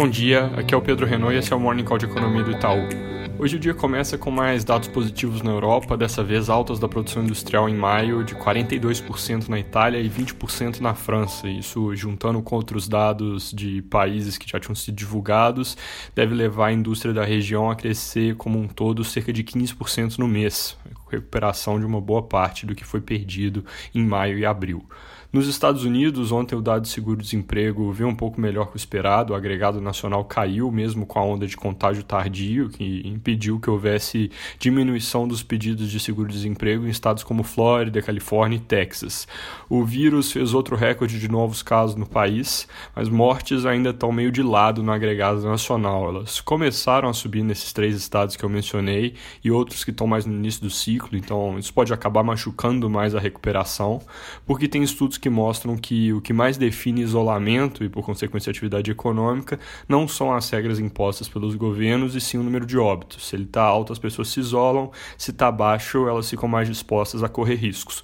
Bom dia, aqui é o Pedro Renault e esse é o Morning Call de Economia do Itaú. Hoje o dia começa com mais dados positivos na Europa, dessa vez altas da produção industrial em maio, de 42% na Itália e 20% na França. Isso, juntando com outros dados de países que já tinham sido divulgados, deve levar a indústria da região a crescer como um todo cerca de 15% no mês, recuperação de uma boa parte do que foi perdido em maio e abril. Nos Estados Unidos, ontem o dado de seguro-desemprego veio um pouco melhor que o esperado, o agregado nacional caiu mesmo com a onda de contágio tardio, que impediu que houvesse diminuição dos pedidos de seguro-desemprego em estados como Flórida, Califórnia e Texas. O vírus fez outro recorde de novos casos no país, mas mortes ainda estão meio de lado no agregado nacional. Elas começaram a subir nesses três estados que eu mencionei e outros que estão mais no início do ciclo, então isso pode acabar machucando mais a recuperação, porque tem estudos que mostram que o que mais define isolamento e, por consequência, atividade econômica não são as regras impostas pelos governos e sim o número de óbitos. Se ele está alto, as pessoas se isolam, se está baixo, elas ficam mais dispostas a correr riscos.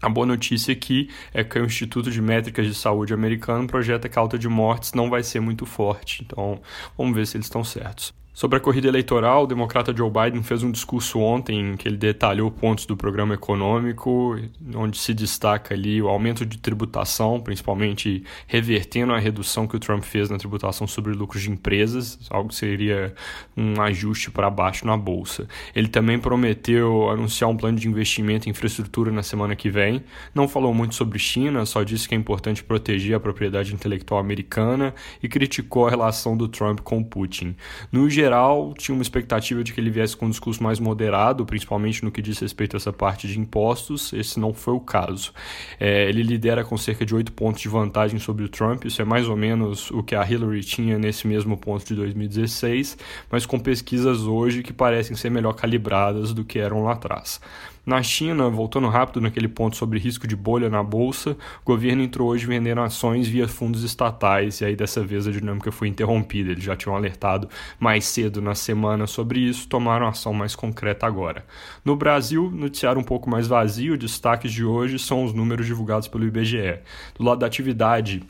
A boa notícia aqui é que o Instituto de Métricas de Saúde americano projeta que a alta de mortes não vai ser muito forte, então vamos ver se eles estão certos. Sobre a corrida eleitoral, o democrata Joe Biden fez um discurso ontem em que ele detalhou pontos do programa econômico, onde se destaca ali o aumento de tributação, principalmente revertendo a redução que o Trump fez na tributação sobre lucros de empresas, algo que seria um ajuste para baixo na bolsa. Ele também prometeu anunciar um plano de investimento em infraestrutura na semana que vem. Não falou muito sobre China, só disse que é importante proteger a propriedade intelectual americana e criticou a relação do Trump com Putin. No geral, geral, tinha uma expectativa de que ele viesse com um discurso mais moderado, principalmente no que diz respeito a essa parte de impostos. Esse não foi o caso. É, ele lidera com cerca de 8 pontos de vantagem sobre o Trump, isso é mais ou menos o que a Hillary tinha nesse mesmo ponto de 2016, mas com pesquisas hoje que parecem ser melhor calibradas do que eram lá atrás. Na China, voltando rápido naquele ponto sobre risco de bolha na bolsa, o governo entrou hoje vendendo ações via fundos estatais e aí dessa vez a dinâmica foi interrompida. Eles já tinham alertado mais cedo na semana sobre isso, tomaram ação mais concreta agora. No Brasil, noticiário um pouco mais vazio, destaques de hoje são os números divulgados pelo IBGE. Do lado da atividade,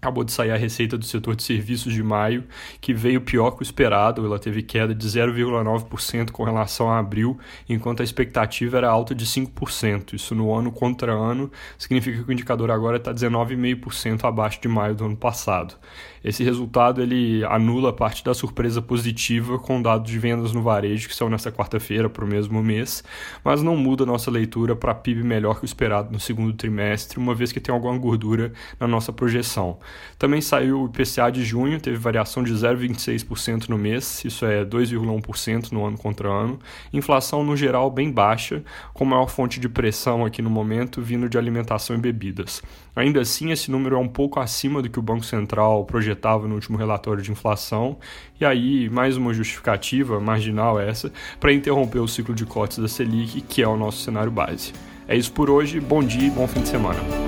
Acabou de sair a receita do setor de serviços de maio, que veio pior que o esperado. Ela teve queda de 0,9% com relação a abril, enquanto a expectativa era alta de 5%. Isso no ano contra ano significa que o indicador agora está 19,5% abaixo de maio do ano passado. Esse resultado ele anula parte da surpresa positiva com dados de vendas no varejo que são nesta quarta-feira para o mesmo mês, mas não muda a nossa leitura para PIB melhor que o esperado no segundo trimestre, uma vez que tem alguma gordura na nossa projeção. Também saiu o IPCA de junho, teve variação de 0,26% no mês, isso é 2,1% no ano contra ano. Inflação no geral bem baixa, com maior fonte de pressão aqui no momento vindo de alimentação e bebidas. Ainda assim, esse número é um pouco acima do que o Banco Central projetava no último relatório de inflação, e aí mais uma justificativa marginal essa para interromper o ciclo de cortes da Selic, que é o nosso cenário base. É isso por hoje, bom dia e bom fim de semana.